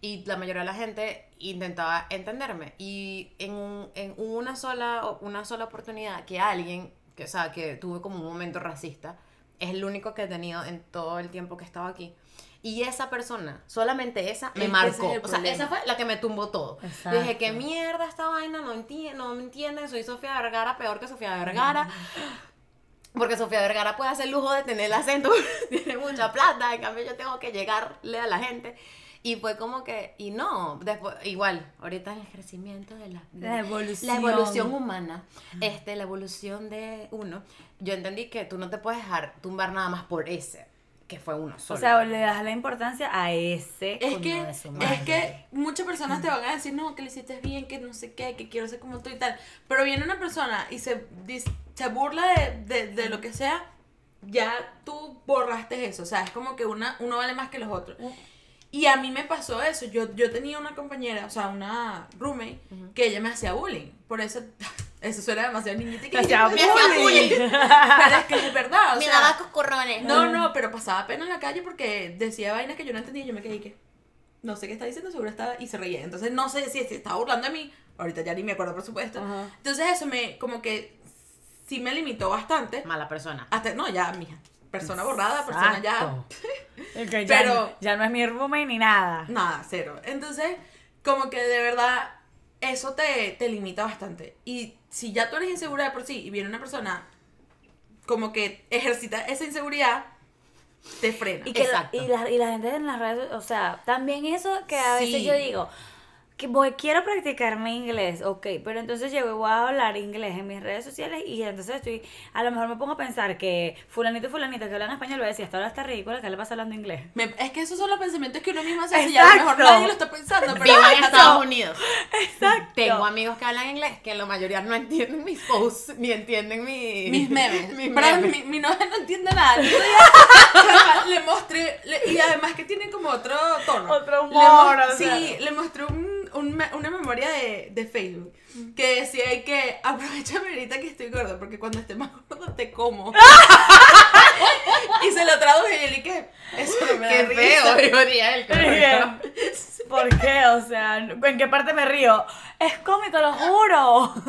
y la mayoría de la gente intentaba entenderme y en, un- en una sola una sola oportunidad que alguien, que, o sea, que tuve como un momento racista, es el único que he tenido en todo el tiempo que he estado aquí. Y esa persona, solamente esa, me Es marcó. es o sea, esa fue la que me tumbó todo. Exacto. Dije, qué mierda esta vaina, no entiendo, no me entienden, soy Sofía Vergara, peor que Sofía Vergara. Porque Sofía Vergara puede hacer lujo de tener el acento, tiene mucha plata, en cambio yo tengo que llegarle a la gente. Y fue como que, y no, después, igual, ahorita en el crecimiento de la, La evolución. la evolución humana, este, la evolución de uno, yo entendí que tú no te puedes dejar tumbar nada más por ese, que fue uno O solo. sea, le das la importancia a ese Es que, de su madre. es que muchas personas te van a decir, no, que lo hiciste bien, que no sé qué, que quiero ser como tú y tal. Pero viene una persona y se, dis- se burla de, de, de lo que sea, ya tú borraste eso. O sea, es como que una, uno vale más que los otros. Y a mí me pasó eso. Yo, yo tenía una compañera, o sea, una roommate, que ella me hacía bullying. Por eso, eso suena demasiado niñita y que Me hacía bullying. Pero es que es verdad, o Me sea, daba coscorrones. no, no, pero pasaba pena en la calle porque decía vainas que yo no entendía y yo me quedé que no sé qué está diciendo, seguro estaba y se reía. Entonces no sé si se estaba burlando de mí, ahorita ya ni me acuerdo por supuesto. Ajá. Entonces eso me como que sí me limitó bastante. Mala persona. Hasta no, ya mija, persona borrada, persona ya Exacto. Que ya, Pero- no- ya no es mi roommate ni nada. nada, cero. Entonces, como que de verdad eso te, te limita bastante. Y si ya tú eres insegura de por sí y viene una persona como que ejercita esa inseguridad, te frena. Y, que la, Exacto. y, la, y la gente en las redes, o sea, también eso que a veces yo digo, que voy, quiero practicar mi inglés, ok, pero entonces llego y voy a hablar inglés en mis redes sociales y entonces estoy, a lo mejor me pongo a pensar que fulanito y fulanito que hablan español, voy a decir, esta hora está ridícula, ¿qué le pasa hablando inglés? Me- es que esos son los pensamientos que uno mismo hace y a lo mejor Exacto. nadie lo está pensando, pero Vivo en Exacto. Estados Unidos. Exacto. Tengo amigos que hablan inglés que la mayoría no entienden mis posts ni entienden mi, mis memes. mis Pero memes. mi, mi novia no entiende nada. Día le mostré, le- y además que tiene como otro tono. Otro Le humor, mo- o sea. Sí, le mostré un, un una memoria de, de Facebook que decía que aprovechame ahorita que estoy gorda porque cuando esté más gorda te como. y se lo traduje y él y que eso no me da Qué risa. feo, Bien. ¿Por qué? O sea, ¿en qué parte me río? Es cómico, lo juro.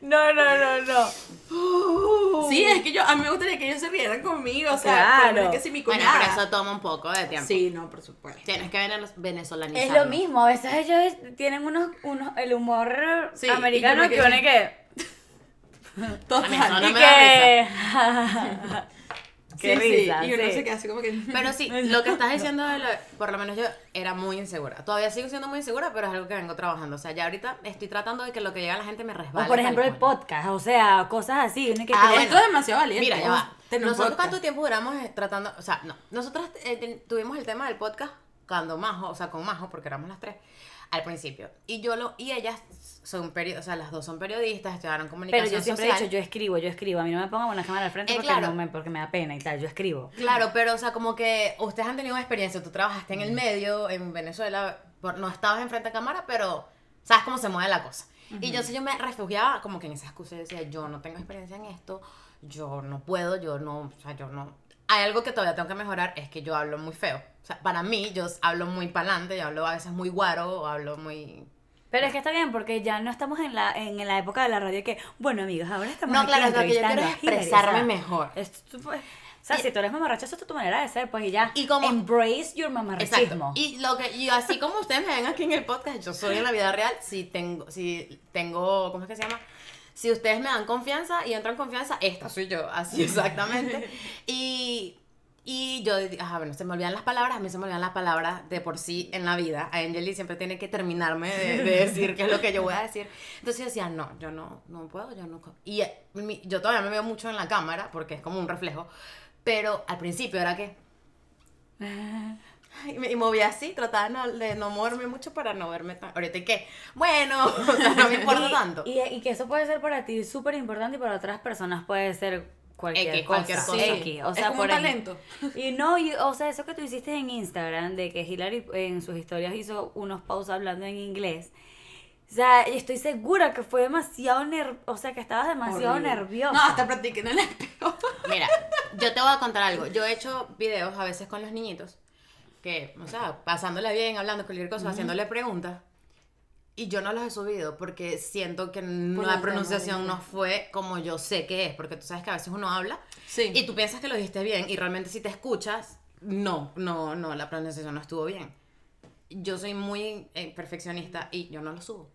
No, no, no, no. Sí, es que yo, a mí me gustaría que conmigo, o sea, Claro. pero no es que si mi Bueno, pero eso toma un poco de tiempo. Sí, no, por supuesto. Tienes que venez- venezolanizar. Es lo mismo, a veces ellos tienen unos, unos el humor Sí, americano que pone que... Total. A mí eso no y me que... Qué Sí, risa, sí, y uno sí. se queda así como que. Pero sí, lo que estás diciendo, de lo- por lo menos yo era muy insegura. Todavía sigo siendo muy insegura, pero es algo que vengo trabajando. O sea, ya ahorita estoy tratando de que lo que llega a la gente me resbale. O por ejemplo el cual. podcast, o sea, cosas así. que Ah, bueno. Esto es demasiado valiente. Mira, ya va. Nosotros cuánto tiempo duramos eh, tratando, o sea, no, nosotras eh, tuvimos el tema del podcast cuando Majo, o sea, con Majo, porque éramos las tres, al principio. Y yo lo, y ellas son periodistas, o sea, las dos son periodistas, estudiaron Pero comunicación yo siempre he dicho, yo escribo, yo escribo. A mí no me pongan una cámara al frente Eh, porque, claro. no me, porque me da pena y tal. Yo escribo. Claro, pero o sea, como que ustedes han tenido una experiencia, tú trabajaste en el medio, en Venezuela, por- no estabas enfrente a cámara, pero sabes cómo se mueve la cosa. Y yo yo me refugiaba como que en esa excusa y decía, yo no tengo experiencia en esto, yo no puedo, yo no, o sea, yo no... Hay algo que todavía tengo que mejorar, es que yo hablo muy feo. O sea, para mí, yo hablo muy pa'lante, yo hablo a veces muy guaro, o hablo muy... Pero es que está bien, porque ya no estamos en la, en la época de la radio que, bueno, amigos, ahora estamos No, aquí claro, lo que yo quiero es Hillary", expresarme sea, mejor. es pues, o sea, Y- si tú eres mamarracha, eso es tu manera de ser, pues, y ya. Y como- Embrace your Exacto. mamarrachismo. Y lo que y así como ustedes me ven aquí en el podcast, yo soy en la vida real, si tengo si tengo ¿cómo es que se llama? Si ustedes me dan confianza y entran en confianza, esta soy yo, así exactamente. Y y yo, ajá, bueno, se me olvidan las palabras, a mí se me olvidan las palabras de por sí en la vida. A Angeli siempre tiene que terminarme de, de decir qué es lo que yo voy a decir. Entonces yo decía, no, yo no, no puedo, yo no. Y eh, mi- yo todavía me veo mucho en la cámara porque es como un reflejo. Pero al principio era que y me y movía así, trataba de no, de no moverme mucho para no verme tan... Ahorita, ¿y qué? Bueno, o sea, no me importa Y- tanto. Y, y que eso puede ser para ti súper importante y para otras personas puede ser cualquier X, cosa. cualquier cosa. X, o Es sea, como un por ej- talento. Y no, y, o sea, eso que tú hiciste en Instagram, de que Hillary en sus historias hizo unos posts hablando en inglés. O sea, estoy segura que fue demasiado ner o sea, que estabas demasiado Horrible. nerviosa. No, hasta practiqué en el espejo. Mira, yo te voy a contar algo. Yo he hecho videos a veces con los niñitos, que, o sea, pasándole bien, hablando cualquier cosa, haciéndole preguntas. Y yo no los he subido porque siento que la pronunciación no fue como yo sé que es, porque tú sabes que a veces uno habla Sí. y tú piensas que lo dijiste bien y realmente si te escuchas, no, no, no, la pronunciación no estuvo bien. Yo soy muy eh, perfeccionista y yo no lo subo.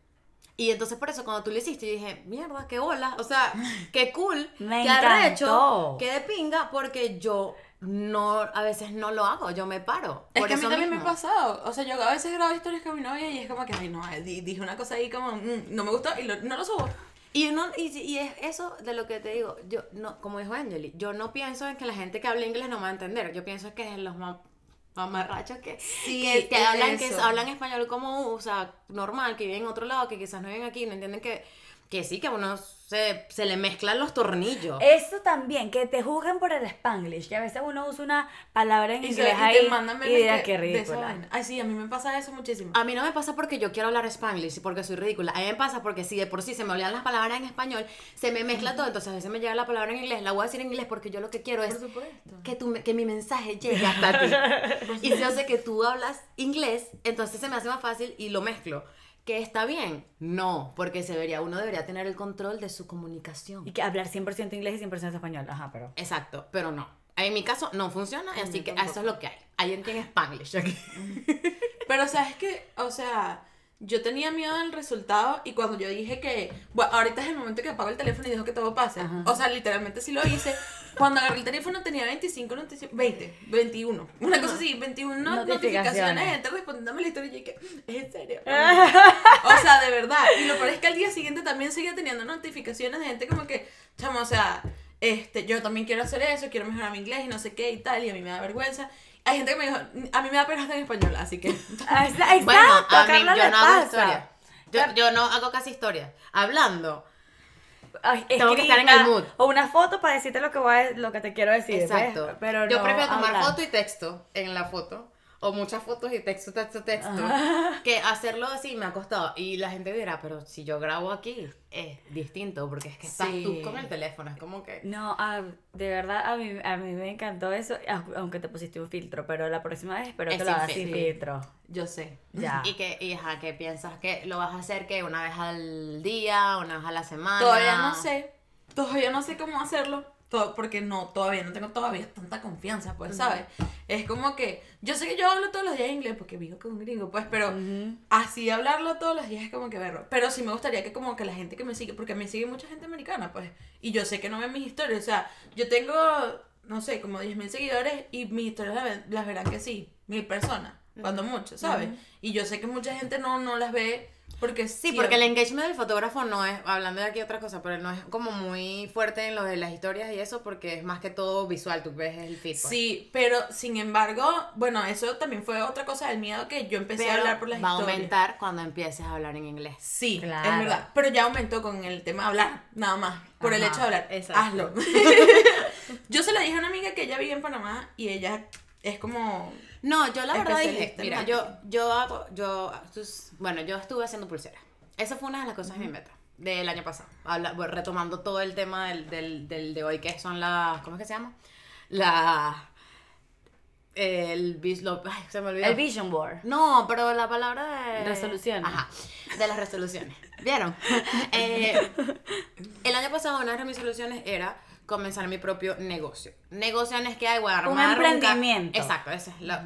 Y entonces por eso cuando tú lo hiciste, yo dije, mierda, qué bola, o sea, qué cool, Me qué arrecho, qué de pinga, porque yo no, a veces no lo hago, yo me paro. Es por que a mí también me mismo. ha pasado. O sea, yo a veces grabo historias con mi novia y es como que, ay, no, di- dije una cosa ahí como, mm, no me gustó y lo- no lo subo. Y, no, y, y es eso de lo que te digo, yo no, como dijo Angeli, yo no pienso en que la gente que habla inglés no me va a entender, yo pienso que es los ma- mamarrachos que, Sí, que, que hablan, que hablan español como, o sea, normal, que viven en otro lado, que quizás no viven aquí, no entienden que, que sí, que a uno se, se le mezclan los tornillos. Eso también, que te juzguen por el spanglish, que a veces uno usa una palabra en Y, inglés y ahí y memes dirás que- ridícula. Ay, sí, a mí me pasa eso muchísimo. A mí no me pasa porque yo quiero hablar spanglish y porque soy ridícula. A mí me pasa porque si de por sí se me olvidan las palabras en español, se me mezcla todo. Entonces a veces me llega la palabra en inglés, la voy a decir en inglés porque yo lo que quiero es que, tu, que mi mensaje llegue hasta ti. y si yo sé que tú hablas inglés, entonces se me hace más fácil y lo mezclo. ¿Que está bien? No, porque se debería, uno debería tener el control de su comunicación. Y que hablar 100% inglés y 100% español. Ajá, pero. Exacto, pero no. En mi caso no funciona, En así que tampoco. eso es lo que hay. Hay en quien spanglish aquí. Pero sabes que, o sea, yo tenía miedo del resultado y cuando yo dije que, bueno, ahorita es el momento que apago el teléfono y dejo que todo pase. Ajá. O sea, literalmente sí lo hice. Cuando agarré el teléfono tenía 25, 95, 20, 21. Una cosa así, 21 Notificaciones. notificaciones, gente respondiéndome la historia y ¿es en serio? o sea, de verdad. Y lo peor es que al día siguiente también seguía teniendo notificaciones de gente como que, chamo, o sea, este, yo también quiero hacer eso, quiero mejorar mi inglés y no sé qué y tal, y a mí me da vergüenza. Hay gente que me dijo, a mí me da pena estar en español, así que... Ah, Exacto, Bueno, a mí yo no hago historia. Yo, yo no hago casi historia. Hablando. Ay, Tengo que estar en el mood. O una foto para decirte lo que, voy a- lo que te quiero decir. ¿ves? Exacto. Pero yo no prefiero tomar hablar. foto y texto en la foto. O muchas fotos y texto, texto, texto. Que hacerlo así me ha costado. Y la gente dirá, pero si yo grabo aquí, es distinto. Porque es que estás Sí. tú con el teléfono. Es como que. No, ah, de verdad, a mí, a mí me encantó eso, au- aunque te pusiste un filtro, pero la próxima vez espero Es que lo hagas sin filtro. Yo sé. Ya. Y que, ajá, que piensas que lo vas a hacer que una vez al día, una vez a la semana. Todavía no sé. Todavía no sé cómo hacerlo. Porque no, todavía no tengo todavía tanta confianza, pues, ¿sabes? Es como que, yo sé que yo hablo todos los días inglés porque vivo con un gringo, pues, pero así hablarlo todos los días es como que verlo. Pero sí me gustaría que como que la gente que me sigue, porque me sigue mucha gente americana, pues, y yo sé que no ven mis historias, o sea, yo tengo, no sé, como 10.000 seguidores y mis historias las, ven- las verán que sí, mil personas, cuando mucho, ¿sabes? Y yo sé que mucha gente no, no las ve porque Sí, porque el engagement del fotógrafo no es, hablando de aquí otra cosa, pero no es como muy fuerte en lo de las historias y eso, porque es más que todo visual, tú ves el feed. pues. Sí, pero sin embargo, bueno, eso también fue otra cosa del miedo que yo empecé pero a hablar por las va a historias. aumentar cuando empieces a hablar en inglés. Sí, Claro. es verdad. Pero ya aumentó con el tema de hablar, nada más. Por el hecho de hablar. exacto. Hazlo. yo se lo dije a una amiga que ella vive en Panamá y ella es como. No, yo la verdad dije, mira, yo, yo hago, yo, bueno, yo estuve haciendo pulseras. Esa fue una de las cosas de mi meta del año pasado. Habla- bueno, retomando todo el tema del, del, del de hoy, que son las. ¿Cómo es que se llama? La. El. vis- lo- ay, se me olvidó. El Vision Board. No, pero la palabra de... Resoluciones. Ajá, de las resoluciones. ¿Vieron? Eh, el año pasado una de mis resoluciones era comenzar mi propio negocio. Negocio no es que hay, voy a armar Un emprendimiento. Exacto, esa es la...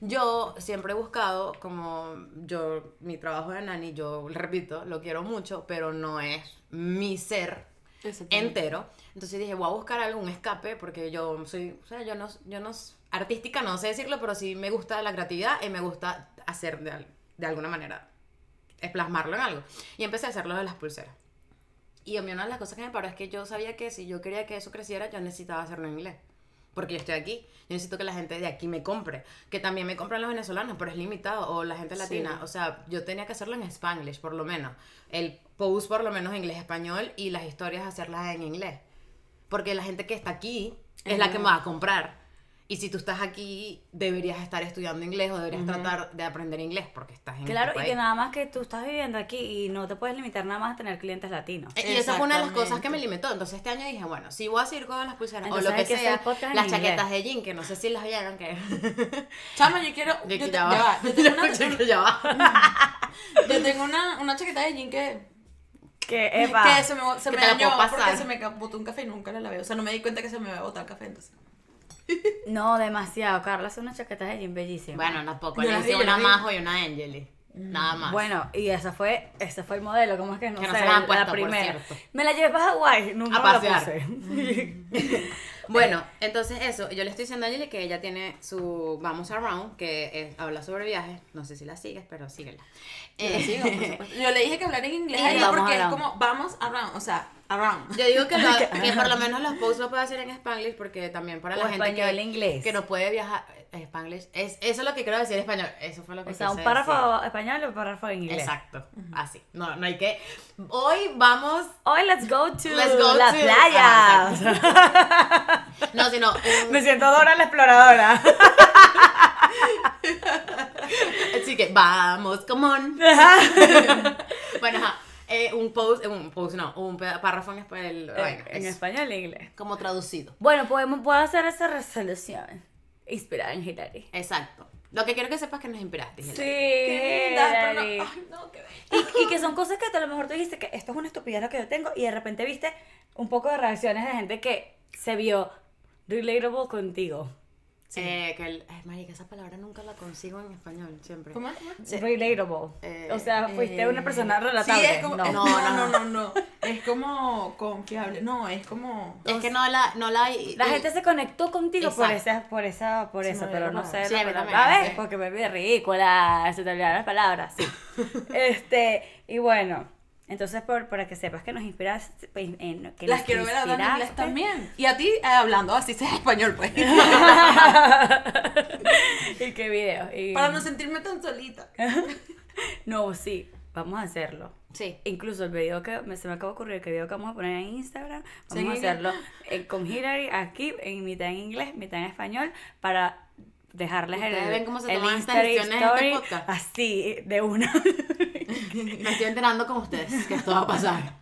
Yo siempre he buscado, como yo, mi trabajo de nani, yo repito, lo quiero mucho, pero no es mi ser entero. Entonces dije, voy a buscar algún escape porque yo soy, o sea, yo no, yo no, artística no sé decirlo, pero sí me gusta la creatividad y me gusta hacer de, de alguna manera, es plasmarlo en algo. Y empecé a hacerlo de las pulseras. Y a mí una de las cosas que me paró es que yo sabía que si yo quería que eso creciera, yo necesitaba hacerlo en inglés. Porque yo estoy aquí. Yo necesito que la gente de aquí me compre. Que también me compren los venezolanos, pero es limitado. O la gente latina. Sí. O sea, yo tenía que hacerlo en spanglish, por lo menos. El post, por lo menos, en inglés-español. Y las historias hacerlas en inglés. Porque la gente que está aquí es la que me va a comprar. Y si tú estás aquí, deberías estar estudiando inglés o deberías tratar de aprender inglés porque estás en Claro, este y país. que nada más que tú estás viviendo aquí y no te puedes limitar nada más a tener clientes latinos. Eh, Y esa fue una de las cosas que me limitó. Entonces este año dije, bueno, si voy a seguir con las pulseras Entonces o lo que sea, las inglés. chaquetas de jean, que no sé si las vieron, que... Chama, yo quiero. Yo, que te- ya va. va, yo tengo una, Que ya va. yo tengo una, una chaqueta de jean que, Que, epa, que se me, se Que me dañó porque se me botó un café y nunca la lavé. O sea, no me di cuenta que se me había botado el café entonces. No, demasiado. Carla hace unas chaquetas de jean bellísimas. Bueno, tampoco. Yo Le las vi, hice yo una las vi. Majo y una Angeli. Nada más. Bueno, y esa fue, ese fue el modelo, ¿cómo es que no Que no sé, se la han puesto, por cierto. Me la llevé para Hawái, nunca A me la pasear. puse. Bueno, entonces eso, yo le estoy diciendo a Angeli que ella tiene su Vamos Around, que es- habla sobre viajes. No sé si la sigues, pero síguela. Yo le Eh, sigo, por supuesto. Yo le dije que hablar en inglés Y ahí vamos porque es around. como vamos around, o sea, around. Yo digo que, lo- que por lo menos los posts lo puede hacer en Spanglish porque también para O la gente que, inglés. que no puede viajar en Spanglish. Es, eso es lo que quiero decir en español. Eso fue lo que O sea, un párrafo español y un párrafo en inglés. Exacto, así. No, no hay que. Hoy vamos. Hoy let's go to Let's go la to- playa. Ah, No, sino. un- Me siento Dora la exploradora. Así que vamos, come on. bueno, ajá. Eh, un post, un post, no, un párrafo en español. bueno, en eso. español e inglés. Como traducido. Bueno, podemos, puedo hacer esa resolución. Inspirada en Hillary. Exacto. Lo que quiero que sepas es que nos inspiraste. Sí, Hilary. Qué linda, pero no, ay, no, qué. Y, y que son cosas que a lo mejor tú dijiste que esto es una estupidez lo que yo tengo y de repente viste un poco de reacciones de gente que se vio relatable contigo. Eh, que el, ay, marica, esa palabra nunca la consigo en español, siempre. Sí. Relatable. Eh, o sea, fuiste Eh, una persona Sí, relatable. es como. no. es- No, No, no, no, no. Es como confiable. No, es como. Es que no la, no la La gente se conectó contigo por esa, por esa, por eso, pero no sé Sí, la sí. Porque me vi ridícula, se te olvidaron las palabras, sí. este, y bueno, entonces por, para que sepas que nos inspiraste, pues, en, que Las nos quiero ver hablando inglés inspiraste. también. Y a ti eh, hablando así sea español, pues. y qué video. Y... Para no sentirme tan solita. No, sí, vamos a hacerlo. Sí. Incluso el video que me, se me acaba de ocurrir, que video que vamos a poner en Instagram, Sí, vamos a en hacerlo eh, con Hillary aquí, en mitad en inglés, mitad en español, para dejarles el, ven cómo se el Instagram en este story podcast. así, de una. Me estoy enterando con ustedes que esto va a pasar.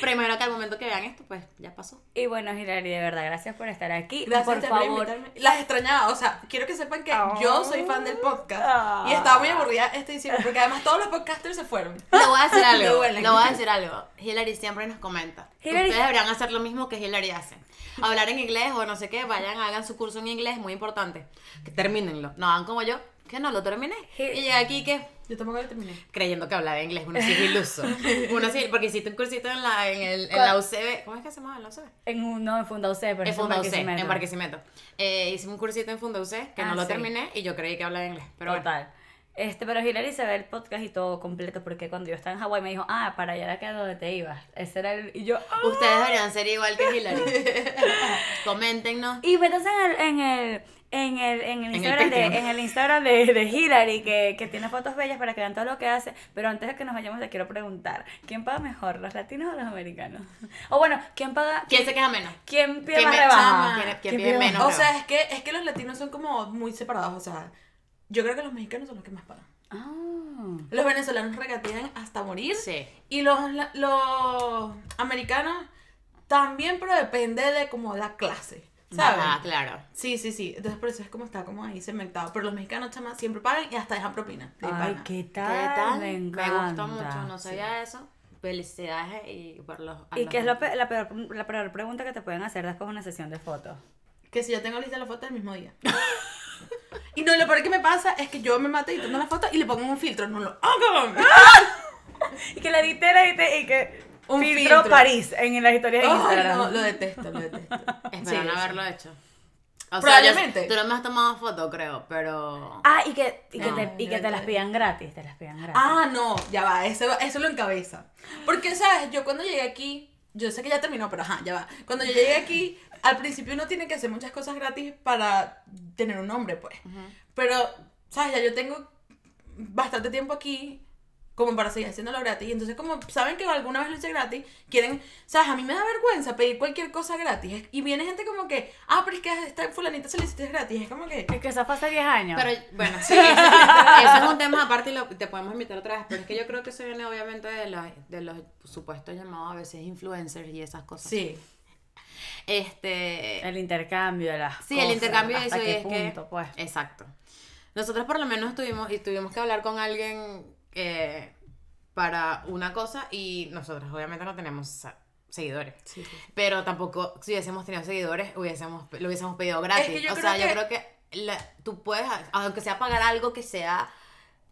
Primero que al momento que vean esto, pues ya pasó. y bueno, Hillary, de verdad, gracias por estar aquí. Gracias por favor. invitarme. Las extrañaba, o sea, quiero que sepan que Ah. yo soy fan del podcast. Ah. Y estaba muy aburrida este diciembre, porque además todos los podcasters se fueron. Le voy a decir algo. Le voy a decir algo. Hillary siempre nos comenta. Hillary- Ustedes deberían hacer lo mismo que Hillary hace. Hablar en inglés o no sé qué, vayan, hagan su curso en inglés, muy importante. Que termínenlo. No hagan como yo, que no lo terminé. Y llegué aquí que Yo tampoco lo terminé. creyendo que hablaba inglés, uno sí es iluso. Uno sí, porque hiciste un cursito en la, en el, en la UCB. ¿Cómo es que se llama la UCB? En un, no, en Funda UC, pero En Funda UC, en Barquisimeto. Eh, hice un cursito en Funda UC que Ah, no lo sí. terminé y yo creí que hablaba inglés. Pero bueno. Total. Este, pero Hillary se ve el podcast y todo completo porque cuando yo estaba en Hawái me dijo, ah, para allá era que a donde te ibas. Ese era el... Y yo, ah. Ustedes deberían ser igual que Hillary. Coméntenos. Y métanse en el, en el, en el, en el el Instagram, de, Patreon. en el Instagram de, de Hillary, que, que tiene fotos bellas para que vean todo lo que hace. Pero antes de que nos vayamos, te quiero preguntar, ¿quién paga mejor, los latinos o los americanos? O bueno, ¿quién paga, ¿Quién se queja menos? quién pide ¿Quién más rebaja? ¿Quién- quién pide menos? O sea, es que, es que los latinos son como muy separados, o sea, yo creo que los mexicanos son los que más pagan. Ah. Los venezolanos regatean hasta morir. Sí. Y los, la- los americanos también, pero depende de como la clase. ¿Sabes? Ah, claro. Sí, sí, sí. Entonces por eso es como está como ahí cementado. Pero los mexicanos chamas siempre pagan y hasta dejan propina. de Ay, pana. ¿qué ¿Qué tal? Me Me, gustó mucho, no sabía eso. Felicidades y por los. ¿Y los- qué es lo pe- la, peor, la peor pregunta que te pueden hacer después de una sesión de fotos? Que si yo tengo lista la foto el mismo día. y no, lo peor que me pasa es que yo me mato editando la foto y le pongo un filtro. No lo hagan. Y que la edité, la edité y que Un filtro, filtro. París en las historias de Ay, Instagram. no, lo detesto, lo detesto. Esperan Sí, haberlo hecho. O Probablemente. Sea, yo- tú no me has tomado foto, creo, pero. Ah, y que, y que, No, te, y que te las pidan gratis, te las pidan gratis. Ah, no, ya va, eso, eso lo encabeza. Porque, ¿sabes? Yo cuando llegué aquí, yo sé que ya terminó, pero ajá, ya va. Cuando yo llegué aquí, al principio uno tiene que hacer muchas cosas gratis para tener un nombre, pues. Pero, ¿sabes? Ya yo tengo bastante tiempo aquí como para seguir haciéndolo gratis. Y entonces, como saben que alguna vez lo hice gratis, quieren, ¿sabes? A mí me da vergüenza pedir cualquier cosa gratis. Y viene gente como que, ah, pero es que esta fulanita se le hiciste gratis. Es como que... Es que eso fue hace 10 años. Pero bueno, sí, ese es un tema aparte y lo, te podemos invitar otra vez, pero es que yo creo que eso viene obviamente de los, de los supuestos llamados a veces influencers y esas cosas. Sí. Este, el intercambio de las sí, el intercambio de hasta eso y qué es que, punto, pues. exacto. Nosotros por lo menos tuvimos y tuvimos que hablar con alguien eh, para una cosa y nosotros obviamente no tenemos seguidores. Sí, sí. Pero tampoco, si hubiésemos tenido seguidores, hubiésemos, lo hubiésemos pedido gratis. que o sea, yo que- creo que la- tú puedes, aunque sea pagar algo que sea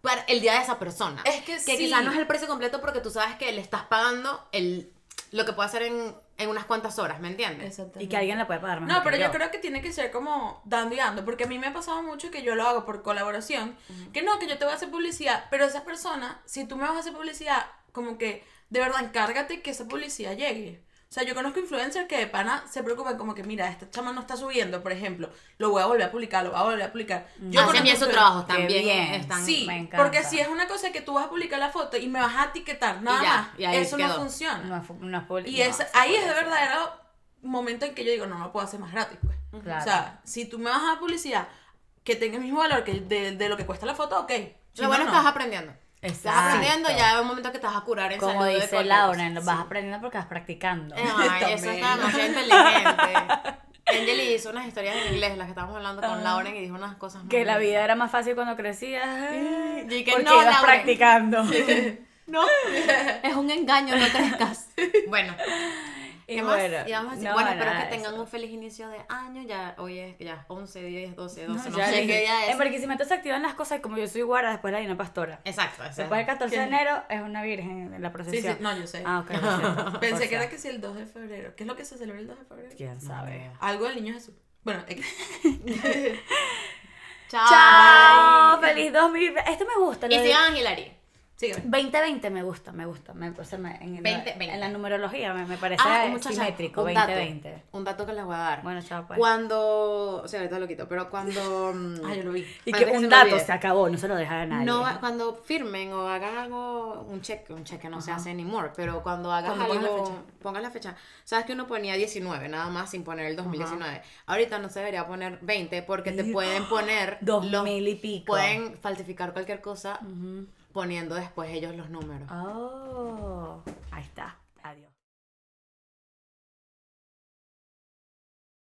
para el día de esa persona. Es que sí. quizás no es el precio completo porque tú sabes que le estás pagando el, lo que puede hacer en, en unas cuantas horas, ¿me entiendes? Exactamente. Y que alguien le puede pagar mejor No, pero yo creo que tiene que ser como dando y dando, porque a mí me ha pasado mucho que yo lo hago por colaboración, que no, que yo te voy a hacer publicidad, pero esa persona, si tú me vas a hacer publicidad, como que de verdad encárgate que esa publicidad llegue. O sea, yo conozco influencers que de pana se preocupan como que, mira, esta chama no está subiendo, por ejemplo, lo voy a volver a publicar, lo voy a volver a publicar. Yo Hacen conozco bien su trabajo también. bien. Están, Sí, me encanta. porque si es una cosa que tú vas a publicar la foto y me vas a etiquetar, nada Y ya, más, y ahí eso no funciona. No, no Y no, es, ahí es de verdadero momento en que yo digo, no, no lo puedo hacer más gratis, pues. Claro. O sea, si tú me vas a dar publicidad que tenga el mismo valor que de, de lo que cuesta la foto, ok. Si Lo bueno no, es que vas aprendiendo. Exacto. Estás aprendiendo, ya hay un momento que te vas a curar en Como salud dice lo vas aprendiendo porque vas practicando. Ay, eso está demasiado inteligente. Angeli hizo unas historias en inglés, las que estábamos hablando con Lauren, y dijo unas cosas muy Que la vida era más fácil cuando crecías. Y que porque no, ibas Lauren. practicando. No, es un engaño, no crezcas. Bueno, Y ¿qué más? bueno, Y vamos a decir, no, bueno, espero que de tengan un feliz inicio de año. Ya, hoy es ya 11, 10, 12, 12, no, ya sé qué día es. En Barquisimeto se activan las cosas como yo soy guarda, después la Dina Pastora. Exacto, ese Después del 14 de enero es una virgen en la Sí, procesión. sí, no, yo sé. Ah, ok. Pensé que era que si el 2 de febrero. ¿Qué es lo que se celebra el 2 de febrero? ¿Quién sabe? Algo del niño Jesús. Bueno. Chao. ¡Chao! ¡Feliz 2020! Este me gusta. lo Y de- sigan a Hilary. Sígueme. 2020 me gusta, me gusta. Me, o sea, me- en, el- 2020. en la numerología me, me parece Ah, simétrico. un dato, 2020. un dato que les voy a dar. Bueno, chao, pues. Cuando, o sea, ahorita lo quito, pero cuando... mm, Ah, yo lo vi. Y que que se un me dato se acabó, no se lo deja a nadie. No, cuando firmen o hagan algo, un cheque, un cheque no se hace anymore, pero cuando hagas Cuando pongas la algo, fecha. pongas la fecha. Sabes que uno ponía 19, nada más sin poner el 2019. Ahorita no se debería poner 20 porque te pueden poner Dos los- mil y pico. Pueden falsificar cualquier cosa poniendo después ellos los números. Oh, ahí está.